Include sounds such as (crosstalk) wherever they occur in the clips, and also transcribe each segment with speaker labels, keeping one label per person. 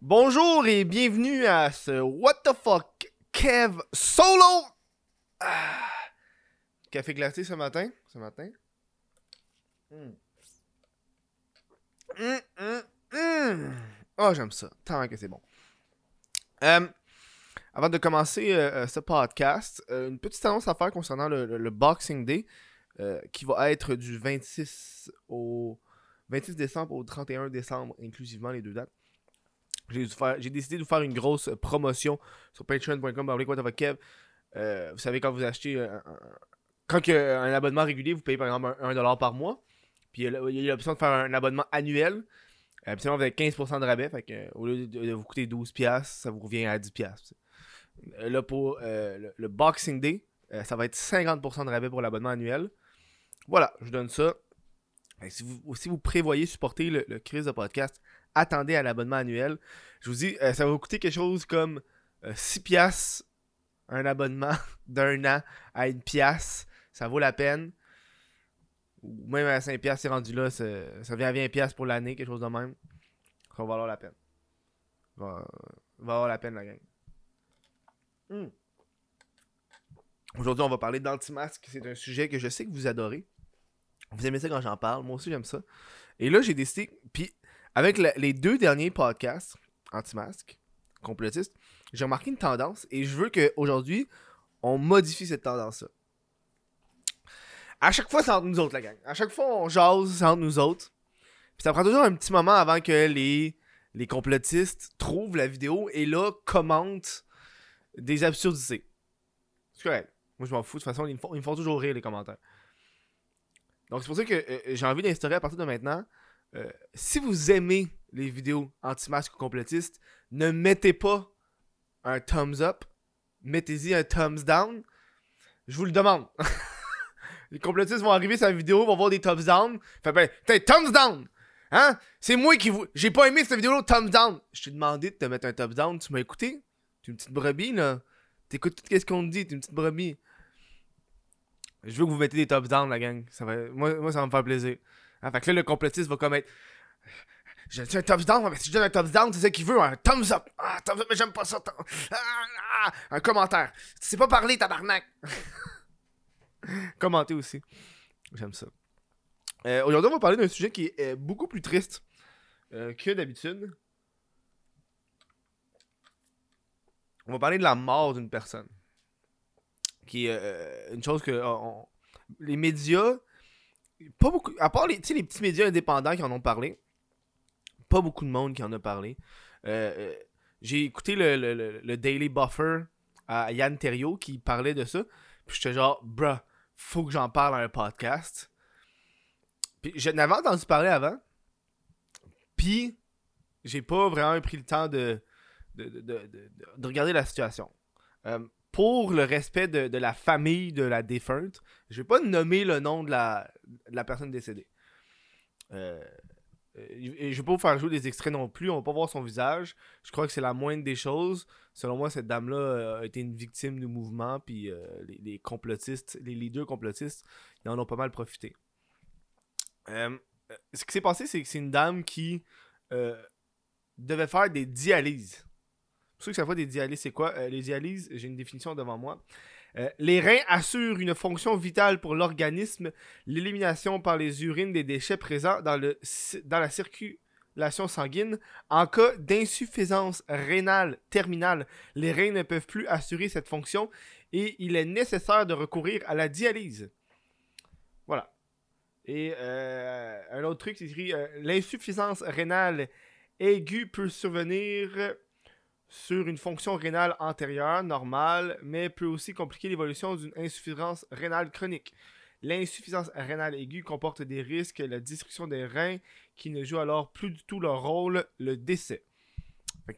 Speaker 1: Bonjour et bienvenue à ce What the fuck Kev Solo. Ah. Café glacé ce matin. Ce matin. Oh, j'aime ça. Tant que c'est bon. Euh, avant de commencer euh, euh, ce podcast, une petite annonce à faire concernant le, le- Boxing Day qui va être du 26 au 26 décembre au 31 décembre, inclusivement les deux dates. J'ai décidé de vous faire une grosse promotion sur patreon.com. Euh, vous savez, quand vous achetez un, quand que un abonnement régulier, vous payez par exemple un, 1$ par mois. Puis il y a- l'option de faire un abonnement annuel. Euh, sinon, vous avez 15% de rabais. Fait que, euh, au lieu de, vous coûter 12$, ça vous revient à 10$. Euh, là, pour euh, le, Boxing Day, euh, ça va être 50% de rabais pour l'abonnement annuel. Voilà, je vous donne ça. Si, vous, si vous prévoyez supporter le, le Chris de podcast, attendez à l'abonnement annuel. Je vous dis, euh, ça va vous coûter quelque chose comme euh, 6 piastres un abonnement (laughs) d'un an à une pièce. Ça vaut la peine. Ou même à 5 piastres, c'est rendu là. Ça vient à 20 piastres pour l'année, quelque chose de même. Ça va valoir la peine. Va, va valoir la peine, la gang. Hmm. Aujourd'hui, on va parler d'anti-masque. C'est un sujet que je sais que vous adorez. Vous aimez ça quand j'en parle. Moi aussi, j'aime ça. Et là, j'ai décidé. Puis, avec le- les deux derniers podcasts anti-masque, complotistes, j'ai remarqué une tendance et je veux qu'aujourd'hui, on modifie cette tendance-là. À chaque fois, c'est entre nous autres, la gang. À chaque fois, on jase, c'est entre nous autres. Puis ça prend toujours un petit moment avant que les, complotistes trouvent la vidéo et là, commentent des absurdités. C'est correct. Moi, je m'en fous. De toute façon, ils me font, ils me font toujours rire, les commentaires. Donc, c'est pour ça que euh, j'ai envie d'instaurer à partir de maintenant, euh, si vous aimez les vidéos anti-masques ou complotistes, ne mettez pas un thumbs up, mettez-y un thumbs down. Je vous le demande. (laughs) les complotistes vont arriver sur la vidéo, vont voir des thumbs down. Fait ben, t'es thumbs down! Hein? C'est moi qui vous. J'ai pas aimé cette vidéo, thumbs down! Je t'ai demandé de te mettre un thumbs down, tu m'as écouté? T'es une petite brebis, là. T'écoutes tout ce qu'on te dit, t'es une petite brebis. Je veux que vous mettez des thumbs down, la gang. Ça va... moi, moi, ça va me faire plaisir. Hein, fait que là, le complotiste va comme être. Dit un thumbs down, mais si je donne un thumbs down, c'est ça qu'il veut, un thumbs up. Ah, thumbs up, mais j'aime pas ça. Ah, ah, un commentaire. Tu sais pas parler, tabarnak. (laughs) Commenter aussi. J'aime ça. Euh, Aujourd'hui, on va parler d'un sujet qui est euh, beaucoup plus triste euh, que d'habitude. On va parler de la mort d'une personne. Qui est une chose que les médias, pas beaucoup, à part les, les petits médias indépendants qui en ont parlé, pas beaucoup de monde qui en a parlé. Euh, euh, J'ai écouté le, le- le- Daily Buffer à Yann Terriot qui parlait de ça. Puis j'étais genre, bruh, faut que j'en parle à un podcast. Puis je n'avais entendu parler avant. Puis j'ai pas vraiment pris le temps de, de, de, de- de- de regarder la situation. Euh, pour le respect de, la famille de la défunte, je vais pas nommer le nom de la, personne décédée. Euh, euh, et je vais pas vous faire jouer des extraits non plus, on va pas voir son visage. Je crois que c'est la moindre des choses. Selon moi, cette dame-là euh, a été une victime du mouvement, puis euh, les, les complotistes, les leaders complotistes, ils en ont pas mal profité. Ce qui s'est passé, c'est que c'est une dame qui devait faire des dialyses. Pour ceux qui savent des dialyses, c'est quoi? Euh, Les dialyses, j'ai une définition devant moi. Euh, les reins assurent une fonction vitale pour l'organisme, l'élimination par les urines des déchets présents dans, le, dans la circulation sanguine. En cas d'insuffisance rénale terminale, les reins ne peuvent plus assurer cette fonction et il est nécessaire de recourir à la dialyse. Voilà. Et euh, un autre truc, c'est écrit l'insuffisance rénale aiguë peut survenir sur une fonction rénale antérieure normale, mais peut aussi compliquer l'évolution d'une insuffisance rénale chronique. L'insuffisance rénale aiguë comporte des risques, la destruction des reins qui ne jouent alors plus du tout leur rôle, le décès.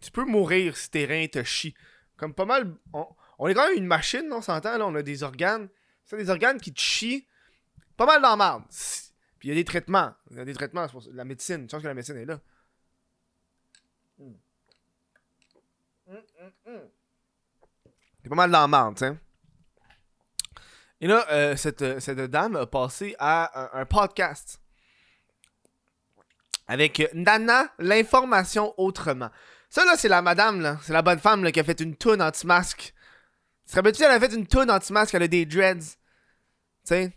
Speaker 1: Tu peux mourir si tes reins te chient. Comme pas mal. On, est quand même une machine, on s'entend, là, on a des organes. C'est des organes qui te chient pas mal dans la Puis il y a des traitements. Il y a des traitements, la médecine. Tu sens que la médecine est là. C'est pas mal dans la tu sais. Et là, euh, cette, euh, cette dame a passé à un, podcast avec Nana, l'information autrement. Ça, là, c'est la madame, là. C'est la bonne femme, là, qui a fait une toune anti-masque. Tu te rappelles-tu, elle a fait une toune anti-masque, elle a des dreads. Tu sais? Tu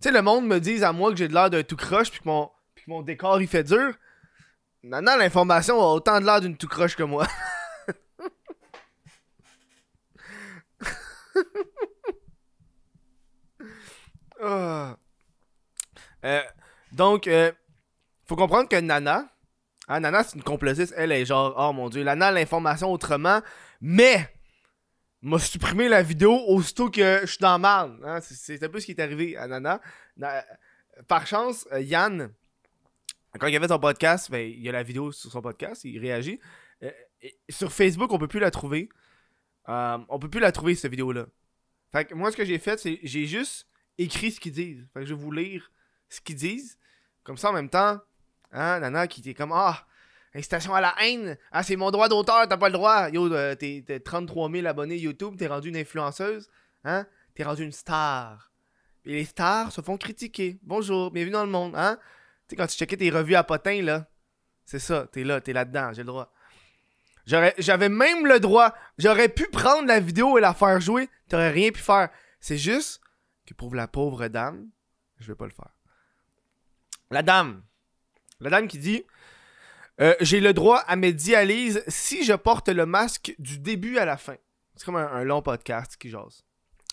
Speaker 1: sais, le monde me dit à moi que j'ai de l'air d'un tout croche, puis que, mon... que mon décor, il fait dur. Maintenant, l'information a autant de l'air d'une tout croche que moi. (laughs) Ah. Euh, donc, euh, faut comprendre que Nana, hein, Nana c'est une complotiste, elle est genre, oh mon dieu, Nana a l'information autrement, mais m'a supprimé la vidéo aussitôt que je suis dans mal. Hein, c'est un peu ce qui est arrivé à Nana. par chance, euh, Yann, quand il avait son podcast, ben, il y a la vidéo sur son podcast, il réagit. sur Facebook, on peut plus la trouver. on peut plus la trouver, cette vidéo-là. Fait que moi, ce que j'ai fait, c'est j'ai juste écrit ce qu'ils disent. Fait que je vais vous lire ce qu'ils disent. Comme ça, en même temps, hein, Nana qui était comme Ah, incitation à la haine. Ah, c'est mon droit d'auteur, t'as pas le droit. Yo, euh, t'es 33 000 abonnés YouTube, t'es rendu une influenceuse. Hein, t'es rendu une star. Et les stars se font critiquer. Bonjour, bienvenue dans le monde. Hein, tu sais, quand tu checkais tes revues à potin, là, c'est ça, t'es là, t'es là-dedans, j'ai le droit. J'avais même le droit. J'aurais pu prendre la vidéo et la faire jouer. T'aurais rien pu faire. C'est juste que pour la pauvre dame, je vais pas le faire. La dame. La dame qui dit euh, J'ai le droit à mes dialyses si je porte le masque du début à la fin. C'est comme un, long podcast qui jase.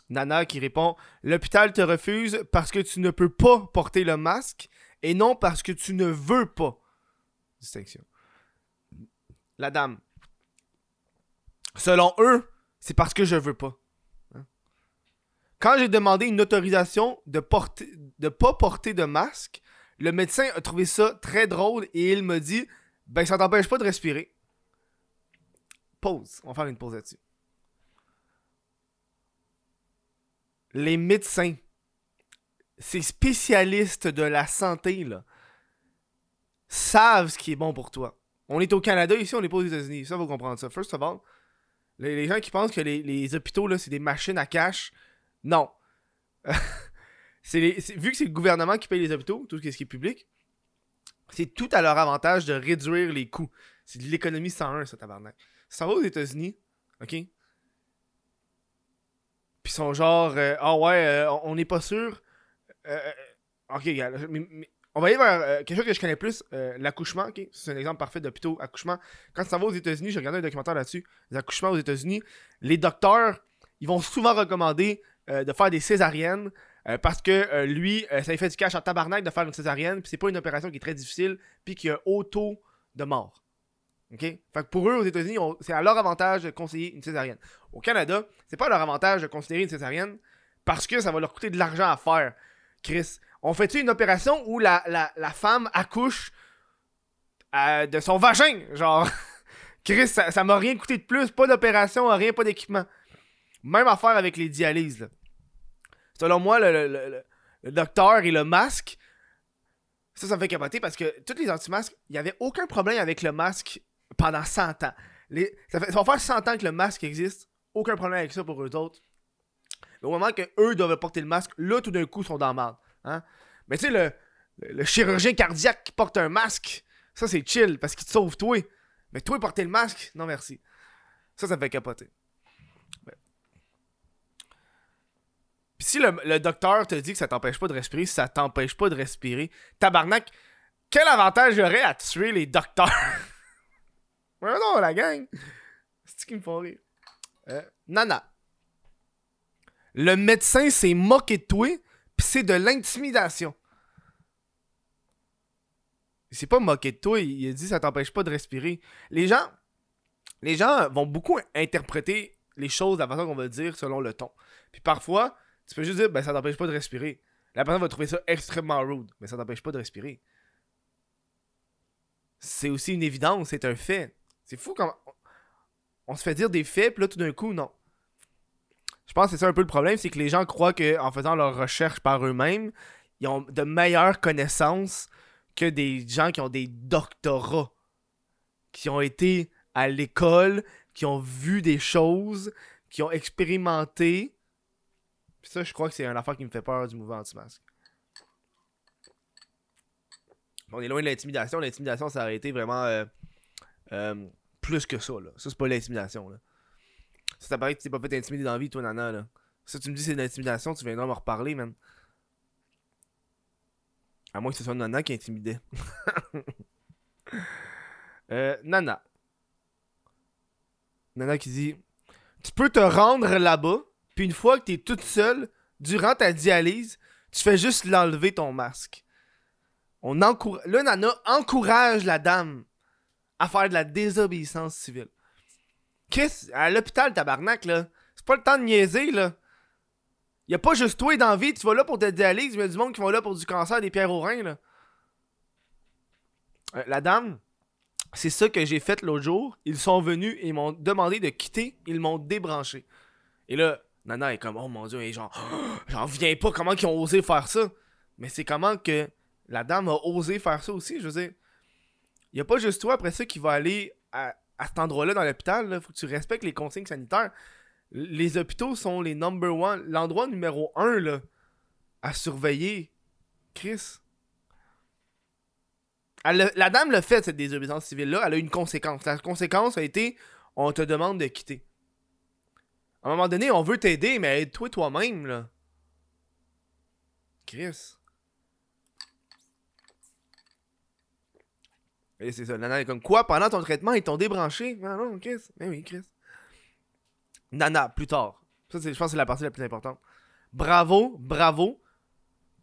Speaker 1: Nana qui répond L'hôpital te refuse parce que tu ne peux pas porter le masque et non parce que tu ne veux pas. Distinction. La dame. Selon eux, c'est parce que je veux pas. Quand j'ai demandé une autorisation de porter, de pas porter de masque, le médecin a trouvé ça très drôle et il m'a dit Ben, ça t'empêche pas de respirer. Pause. On va faire une pause là-dessus. Les médecins, ces spécialistes de la santé, là, savent ce qui est bon pour toi. On est au Canada ici, on n'est pas aux États-Unis. Ça, faut comprendre ça. First of all, les, gens qui pensent que les, les hôpitaux, là, c'est des machines à cash non. (laughs) vu que c'est le gouvernement qui paye les hôpitaux, tout ce qui est public, c'est tout à leur avantage de réduire les coûts. C'est de l'économie 101, ça, tabarnak. Ça va aux États-Unis, ok? Puis ils sont genre, euh, ah ouais, euh, on n'est pas sûr. Euh, ok, on va aller vers quelque chose que je connais plus, l'accouchement, ok? C'est un exemple parfait d'hôpitaux, accouchement. Quand ça va aux États-Unis, j'ai regardé un documentaire là-dessus, les accouchements aux États-Unis, les docteurs, ils vont souvent recommander de faire des césariennes. Euh, parce que euh, lui, ça lui fait du cash en tabarnak de faire une césarienne, puis c'est pas une opération qui est très difficile, puis qui a auto taux de mort. OK? Fait que pour eux, aux États-Unis, c'est à leur avantage de conseiller une césarienne. Au Canada, c'est pas à leur avantage de considérer une césarienne parce que ça va leur coûter de l'argent à faire. Chris, on fait-tu une opération où la, femme accouche de son vagin? Genre, (laughs) Chris, ça m'a rien coûté de plus, pas d'opération, rien, pas d'équipement. Même affaire avec les dialyses. Selon moi, le, docteur et le masque, ça, ça me fait capoter parce que tous les anti-masques, il n'y avait aucun problème avec le masque pendant 100 ans. ça, va faire 100 ans que le masque existe. Aucun problème avec ça pour eux autres. Mais au moment que eux doivent porter le masque, là, tout d'un coup, ils sont dans le mal. Hein? Mais tu sais, le, le, chirurgien cardiaque qui porte un masque, ça, c'est chill parce qu'il te sauve toi. Mais toi, porter le masque, non merci. Ça, ça me fait capoter. Puis si le, docteur te dit que ça t'empêche pas de respirer, ça t'empêche pas de respirer, tabarnak, quel avantage j'aurais à tuer les docteurs? (laughs) ouais, non, la gang. C'est ce qui me fait rire. Euh, nana. Le médecin s'est moqué de toi, pis c'est de l'intimidation. Il s'est pas moqué de toi, il a dit ça t'empêche pas de respirer. Les gens, les gens vont beaucoup interpréter les choses de la façon qu'on va dire selon le ton. Puis parfois, tu peux juste dire, ben ça t'empêche pas de respirer. La personne va trouver ça extrêmement rude, mais ça t'empêche pas de respirer. C'est aussi une évidence, c'est un fait. C'est fou quand on se fait dire des faits, puis là tout d'un coup, non. Je pense que c'est ça un peu le problème, c'est que les gens croient qu'en faisant leurs recherches par eux-mêmes, ils ont de meilleures connaissances que des gens qui ont des doctorats, qui ont été à l'école, qui ont vu des choses, qui ont expérimenté, ça, je crois que c'est un affaire qui me fait peur du mouvement anti-masque. On est loin de l'intimidation. L'intimidation, ça aurait été vraiment. Euh, Euh, plus que ça, là. Ça, c'est pas l'intimidation, là. Ça, ça paraît que tu t'es pas fait intimider dans la vie, toi, Nana, là. Ça, tu me dis c'est de l'intimidation, tu viendras me reparler, man. À moins que ce soit Nana qui intimidait. (laughs) euh, Nana. Nana qui dit Tu peux te rendre là-bas, puis une fois que t'es toute seule, durant ta dialyse, tu fais juste l'enlever ton masque. On. Là, Nana encourage la dame à faire de la désobéissance civile. Chris, à l'hôpital, tabarnak, là, c'est pas le temps de niaiser, là. Y a pas juste toi dans vie, tu vas là pour te dialyse, il y a du monde qui va là pour du cancer des pierres aux reins, là. Euh, la dame, c'est ça que j'ai fait l'autre jour. Ils sont venus et ils m'ont demandé de quitter, ils m'ont débranché. Et là, Nana est comme, oh mon dieu, et genre, (gasps) j'en viens pas, comment ils ont osé faire ça? Mais c'est comment que la dame a osé faire ça aussi, je veux dire. Y a pas juste toi après ça qui va aller à, cet endroit-là dans l'hôpital, faut que tu respectes les consignes sanitaires. Les hôpitaux sont les number one, l'endroit numéro un là, à surveiller. Chris. la dame l'a fait, cette désobéissance civile-là. Elle a eu une conséquence. La conséquence a été on te demande de quitter. À un moment donné, on veut t'aider, mais aide-toi toi-même, là. Chris. Et c'est ça, Nana est comme quoi pendant ton traitement ils t'ont débranché? Ah non, Chris. Mais oui, Chris. Nana, plus tard. Ça, je pense que c'est la partie la plus importante. Bravo, bravo.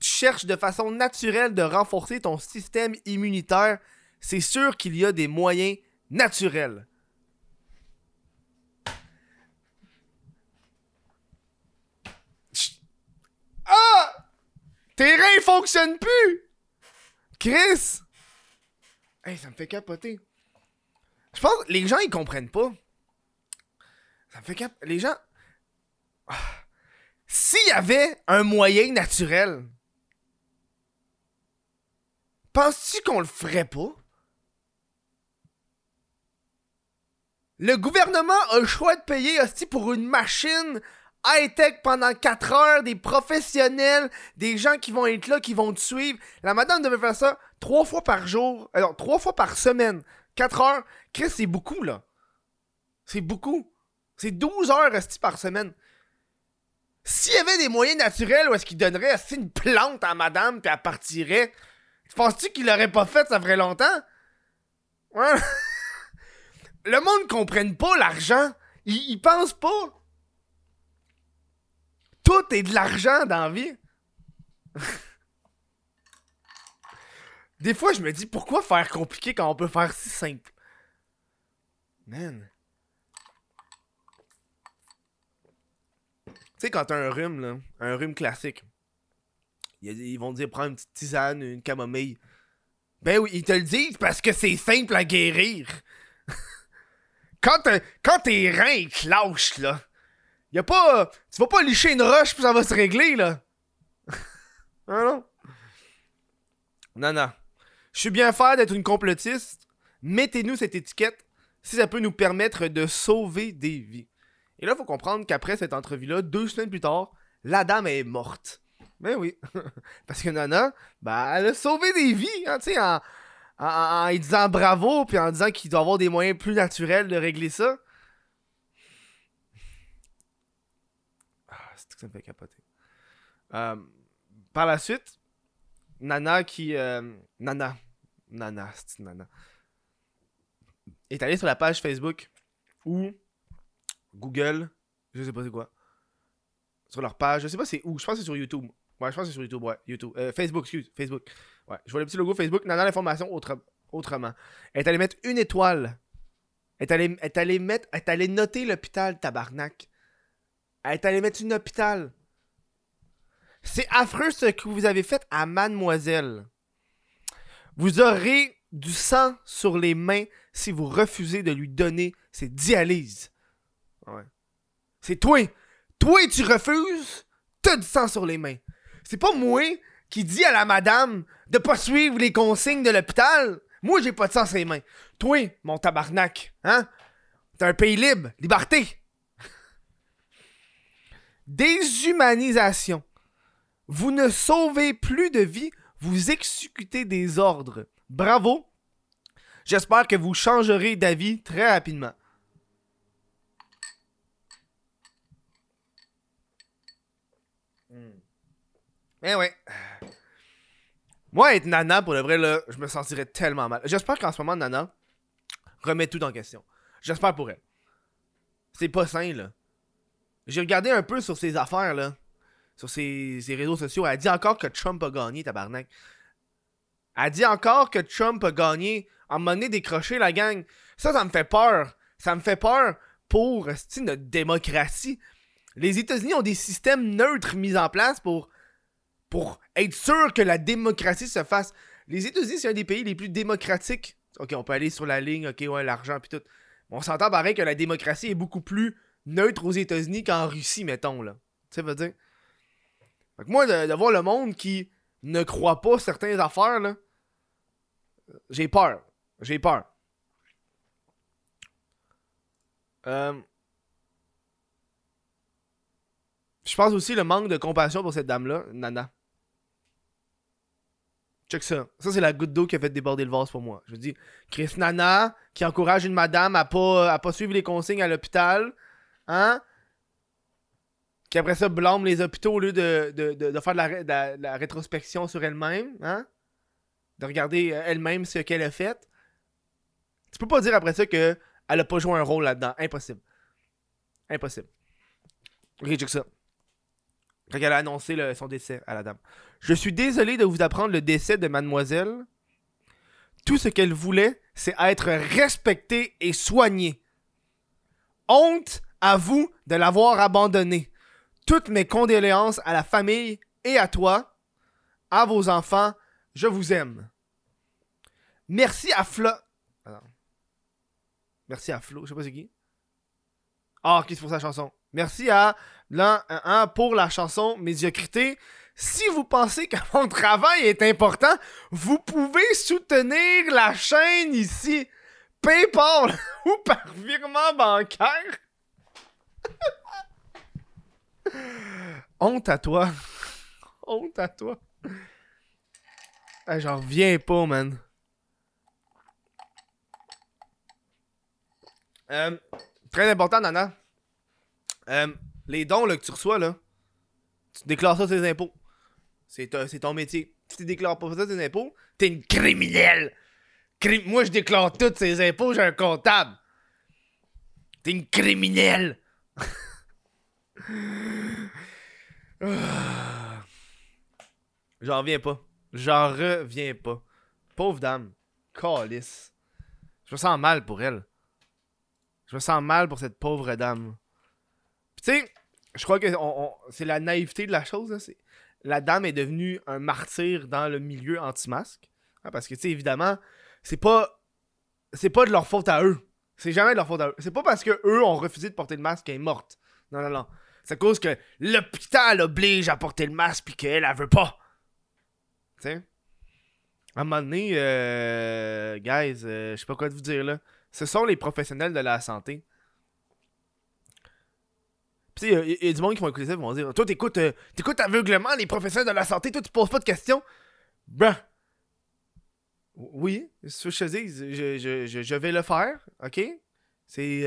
Speaker 1: Tu cherches de façon naturelle de renforcer ton système immunitaire. C'est sûr qu'il y a des moyens naturels. Ah! Tes reins fonctionnent plus! Chris! Hey, ça me fait capoter. Je pense que les gens, ils comprennent pas. Ça me fait cap... Les gens... Ah. S'il y avait un moyen naturel, penses-tu qu'on le ferait pas? Le gouvernement a le choix de payer aussi pour une machine high-tech pendant 4 heures, des professionnels, des gens qui vont être là, qui vont te suivre. La madame devait faire ça trois fois par jour, alors euh, trois fois par semaine, 4 heures. Chris, c'est beaucoup, là. C'est beaucoup. C'est 12 heures restées par semaine. S'il y avait des moyens naturels où est-ce qu'il donnerait une plante à madame puis elle partirait, penses-tu qu'il l'aurait pas fait ça ferait longtemps? (laughs) Le monde comprenne pas l'argent. Il, il pense pas. Tout est de l'argent dans la vie. Des fois, je me dis pourquoi faire compliqué quand on peut faire si simple? Man. Tu sais, quand t'as un rhume, là, un rhume classique, ils vont te dire prends une petite tisane, une camomille. Ben oui, ils te le disent parce que c'est simple à guérir. (laughs) quand, quand tes reins clochent, là, y a pas. Tu vas pas licher une roche puis ça va se régler, là. (laughs) ah non? Non, non. Je suis bien fier d'être une complotiste. Mettez-nous cette étiquette si ça peut nous permettre de sauver des vies. Et là, il faut comprendre qu'après cette entrevue-là, deux semaines plus tard, la dame est morte. Ben oui. (laughs) Parce que Nana, ben, elle a sauvé des vies, hein, tu sais, en, en, disant bravo, puis en disant qu'il doit avoir des moyens plus naturels de régler ça. Ah, c'est que ça me fait capoter. Euh, par la suite, Nana qui. Euh, Nana. Nana, c'est Nana. Est allée sur la page Facebook ou Google, je sais pas c'est quoi. Sur leur page, je sais pas c'est où, je pense que c'est sur YouTube. Ouais, je pense que c'est sur YouTube, ouais, YouTube. Euh, Facebook, excuse, Facebook. Ouais, je vois le petit logo Facebook, Nana l'information autre, autrement. Elle est allée mettre une étoile. Elle est allée, est allée mettre, elle est allée noter l'hôpital, tabarnak. Elle est allée mettre une hôpital. C'est affreux ce que vous avez fait à mademoiselle. Vous aurez du sang sur les mains si vous refusez de lui donner ses dialyses. Ouais. C'est toi. Toi, tu refuses, t'as du sang sur les mains. C'est pas moi qui dis à la madame de pas suivre les consignes de l'hôpital. Moi, j'ai pas de sang sur les mains. Toi, mon tabarnak, hein? T'es un pays libre, liberté. Déshumanisation. Vous ne sauvez plus de vie, vous exécutez des ordres. Bravo. J'espère que vous changerez d'avis très rapidement. Eh ouais. Moi, être Nana, pour le vrai, là, je me sentirais tellement mal. J'espère qu'en ce moment, Nana remet tout en question. J'espère pour elle. C'est pas sain, là. J'ai regardé un peu sur ses affaires, là. Sur ses, réseaux sociaux. Elle dit encore que Trump a gagné, tabarnak. Elle dit encore que Trump a gagné. En monnaie décroché, la gang. Ça, ça me fait peur. Ça me fait peur pour notre démocratie. Les États-Unis ont des systèmes neutres mis en place pour pour être sûr que la démocratie se fasse. Les États-Unis, c'est un des pays les plus démocratiques. Ok, on peut aller sur la ligne, ok, ouais, l'argent, puis tout. On s'entend pareil que la démocratie est beaucoup plus neutre aux États-Unis qu'en Russie, mettons, là. Tu sais, veut dire. Fait que moi, de, voir le monde qui ne croit pas certaines affaires, là, j'ai peur. J'ai peur. Euh... Je pense aussi le manque de compassion pour cette dame-là, Nana. Check ça. Ça, c'est la goutte d'eau qui a fait déborder le vase pour moi. Je dis, Chris Nana, qui encourage une madame à pas, à pas suivre les consignes à l'hôpital, hein? Qui après ça blâme les hôpitaux au lieu de, faire de la, rétrospection sur elle-même, hein? De regarder euh, elle-même ce qu'elle a fait. Tu peux pas dire après ça qu'elle a pas joué un rôle là-dedans. Impossible. Impossible. Ok, check ça. Quand elle a annoncé son décès à la dame. Je suis désolé de vous apprendre le décès de mademoiselle. Tout ce qu'elle voulait, c'est être respectée et soignée. Honte à vous de l'avoir abandonnée. Toutes mes condoléances à la famille et à toi, à vos enfants, je vous aime. Merci à Flo. Merci à Flo, je sais pas c'est qui. Ah, qui c'est pour sa chanson. Merci à l'an 1 pour la chanson Médiocrité. Si vous pensez que mon travail est important, vous pouvez soutenir la chaîne ici. PayPal (laughs) ou par virement bancaire. Honte à toi. Honte à toi. J'en reviens pas, man. Euh, très important, Nana. Euh, les dons que tu reçois, là, tu déclares ça tes impôts. C'est ton métier. Si tu déclares pas ça tes impôts, t'es une criminelle. Moi, je déclare tous ces impôts, j'ai un comptable. T'es une criminelle. (laughs) J'en reviens pas. J'en reviens pas. Pauvre dame. Calice. Je me sens mal pour elle. Je me sens mal pour cette pauvre dame. Tu sais, je crois que c'est la naïveté de la chose. La dame est devenue un martyr dans le milieu anti-masque. Hein, parce que, tu sais, évidemment, c'est pas. C'est pas de leur faute à eux. C'est jamais de leur faute à eux. C'est pas parce que eux ont refusé de porter le masque qu'elle est morte. Non, non, non. C'est cause que l'hôpital oblige à porter le masque puis qu'elle, elle veut pas. Tu sais? À un moment donné, euh, guys, euh, je sais pas quoi vous dire là. Ce sont les professionnels de la santé tu sais, il y, a du monde qui vont écouter ça, ils vont dire Toi, t'écoutes, euh, aveuglement les professionnels de la santé, toi, tu poses pas de questions. Ben. Oui, ce que je te dis, je, je, je, vais le faire, ok? C'est.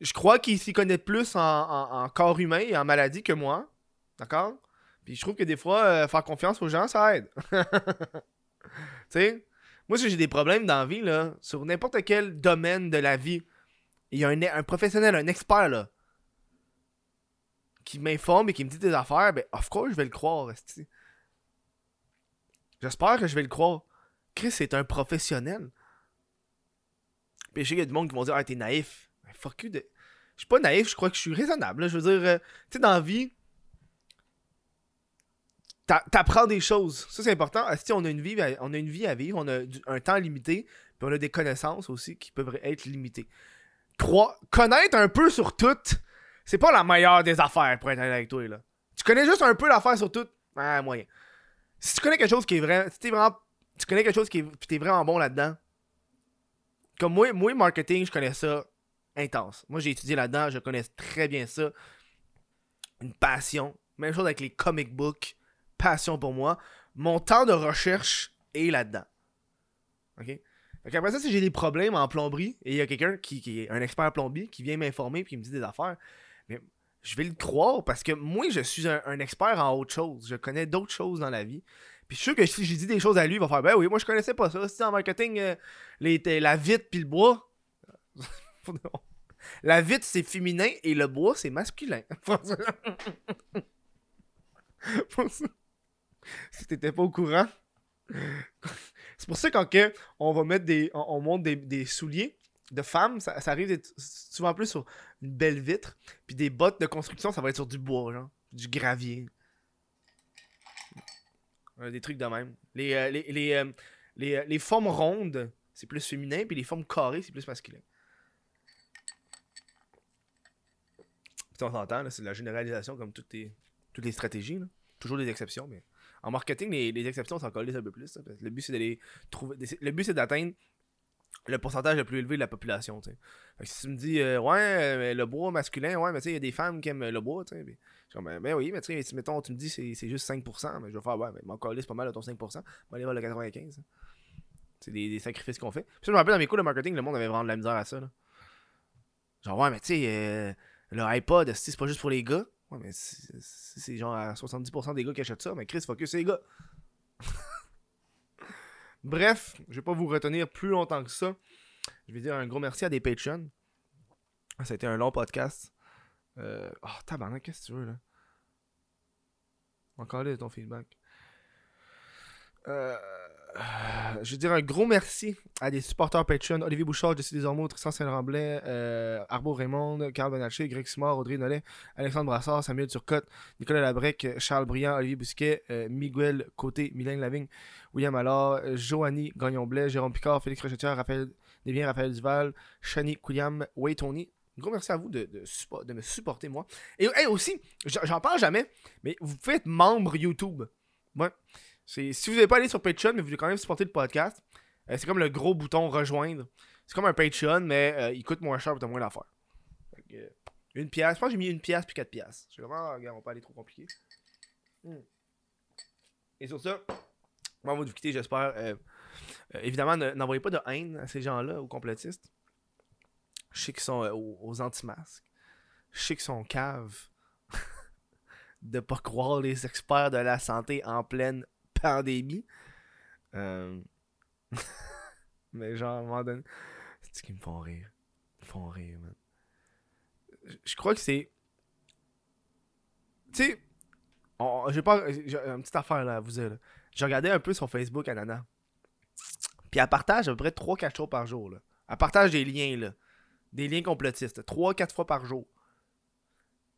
Speaker 1: Je crois qu'il s'y connaît plus en, corps humain et en maladie que moi. D'accord? Puis je trouve que des fois, euh, faire confiance aux gens, ça aide. (laughs) tu sais? Moi, si j'ai des problèmes dans la vie, là, sur n'importe quel domaine de la vie, il y a un, professionnel, un expert, là, qui m'informe et qui me dit des affaires, ben, of course, je vais le croire, J'espère que je vais le croire. Chris, c'est un professionnel. Puis je sais qu'il y a du monde qui vont dire, ah, t'es naïf. Fuck. De... Je suis pas naïf, je crois que je suis raisonnable. Je veux dire, euh, tu sais, dans la vie, t'apprends des choses. Ça, c'est important. Si on a une vie, on a une vie à vivre, on a un temps limité, puis on a des connaissances aussi qui peuvent être limitées connaître un peu sur tout, c'est pas la meilleure des affaires pour être avec toi, là. Tu connais juste un peu l'affaire sur tout, ah, moyen. Si tu connais quelque chose qui est vrai, si t'es vraiment, tu connais quelque chose qui est, t'es vraiment bon là-dedans, comme moi, moi, marketing, je connais ça intense. Moi, j'ai étudié là-dedans, je connais très bien ça. Une passion. Même chose avec les comic books. Passion pour moi. Mon temps de recherche est là-dedans. OK? Qu'après ça, si j'ai des problèmes en plomberie et il y a quelqu'un qui, est un expert plombier qui vient m'informer puis qui me dit des affaires, mais je vais le croire parce que moi, je suis un, expert en autre chose. Je connais d'autres choses dans la vie. Puis je suis sûr que si j'ai dit des choses à lui, il va faire Ben oui, moi je connaissais pas ça. C'est en marketing, euh, les, la vitre puis le bois. La vitre c'est féminin et le bois c'est masculin. (laughs) si t'étais pas au courant. c'est pour ça quand on va mettre des. On, monte des, souliers de femmes, ça, arrive souvent plus sur une belle vitre. Puis des bottes de construction, ça va être sur du bois, genre. Du gravier. des trucs de même. Les, euh, euh, euh, les, formes rondes, c'est plus féminin, puis les formes carrées, c'est plus masculin. On s'entend, c'est de la généralisation comme toutes les, toutes les stratégies. Toujours des exceptions, mais en marketing, les, exceptions s'en collent un peu plus. le but, c'est d'aller trouver. Le but, c'est d'atteindre le pourcentage le plus élevé de la population. si tu me dis, euh, ouais, le bois masculin, ouais, mais tu sais, il y a des femmes qui aiment le bois, tu sais. Ben, ben, oui, mais tu mettons, tu me dis c'est, juste 5%, mais je vais faire, ouais, mais mon c'est pas mal de ton 5%, on va aller voir le 95%. C'est des, sacrifices qu'on fait. Puis je me rappelle dans mes cours de marketing, le monde avait vraiment de la misère à ça. Genre, ouais, mais tu sais, euh, le iPod, c'est pas juste pour les gars? Ouais, mais c'est genre à 70% des gars qui achètent ça, mais Chris, focus les gars. (laughs) Bref, je vais pas vous retenir plus longtemps que ça. Je vais dire un gros merci à des Patreons. Ça a été un long podcast. Euh... Oh, tabarnak, qu'est-ce que tu veux, là? Encore là, ton feedback. Euh... Euh, je veux dire un gros merci à des supporters Patreon Olivier Bouchard, Jesse Desormeaux, Tristan Saint-Ramblais, euh, Arbo Raymond, Carl Bonacci, Greg Simard, Audrey Nollet, Alexandre Brassard, Samuel Turcotte, Nicolas Labrec, Charles Briand, Olivier Bousquet, euh, Miguel Côté, Mylène Lavigne, William Allard, Joanny Gagnon-Blais, Jérôme Picard, Félix Rochetière, Raphaël Desbiens, Raphaël Duval, Shani William, Way Tony. gros merci à vous de, me supporter, moi. Et aussi, j'en parle jamais, mais vous être membre YouTube. Si vous n'avez pas allé sur Patreon, mais vous voulez quand même supporter le podcast, euh, c'est comme le gros bouton rejoindre. C'est comme un Patreon, mais euh, il coûte moins cher pour moins l'affaire. Euh, une pièce. Je pense que j'ai mis une pièce puis quatre pièces. Je suis vraiment, regarde, on va pas aller trop compliqué. Hmm. Et sur ça, moi, on va vous quitter, j'espère. évidemment, n'envoyez pas de haine à ces gens-là, aux complotistes. Je sais qu'ils sont aux, anti-masques. Je sais qu'ils sont caves. (laughs) de pas croire les experts de la santé en pleine pandémie. Euh... (laughs) mais genre, à un moment donné, c'est ce qui me font rire? Ils me font rire, man. Je crois que c'est. Tu sais, j'ai pas. une petite affaire là à vous dire. J'ai regardé un peu sur Facebook, Anana. Puis elle partage à peu près 3-4 jours par jour. Là. Elle partage des liens, là. Des liens complotistes. 3-4 fois par jour.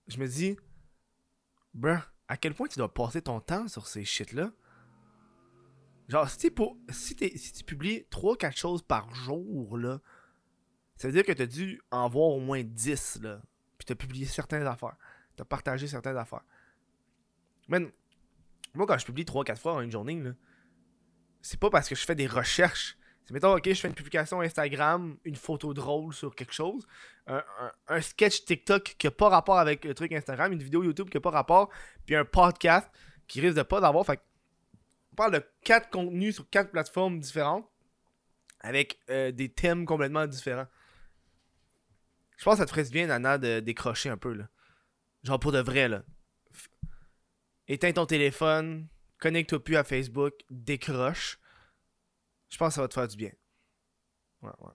Speaker 1: Je me dis, bruh, à quel point tu dois passer ton temps sur ces shit-là? Genre, si, pour, si, si tu publies 3-4 choses par jour, là, ça veut dire que tu as dû en voir au moins 10, là. Puis tu as publié certaines affaires. Tu as partagé certaines affaires. Mais moi, quand je publie 3-4 fois en une journée, là, c'est pas parce que je fais des recherches. C'est mettons, ok, je fais une publication Instagram, une photo drôle sur quelque chose, un, un sketch TikTok qui a pas rapport avec le truc Instagram, une vidéo YouTube qui a pas rapport, puis un podcast qui risque de pas d'avoir. Fait on parle de quatre contenus sur quatre plateformes différentes avec euh, des thèmes complètement différents. Je pense que ça te ferait bien, Nana, de décrocher un peu, là. Genre pour de vrai, là. Éteins ton téléphone, connecte-toi plus à Facebook, décroche. Je pense que ça va te faire du bien. Ouais, ouais.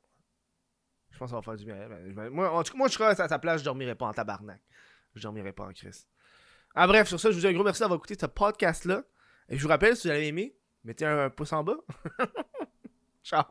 Speaker 1: Je pense que ça va faire du bien. Ben, moi, en tout cas, moi, je serais à ta place, je dormirais pas en tabarnak. Je dormirais pas en crise. Ah, bref, sur ça, je vous dis un gros merci d'avoir écouté ce podcast-là. Et je vous rappelle, si vous avez aimé, mettez un pouce en bas. (laughs) Ciao.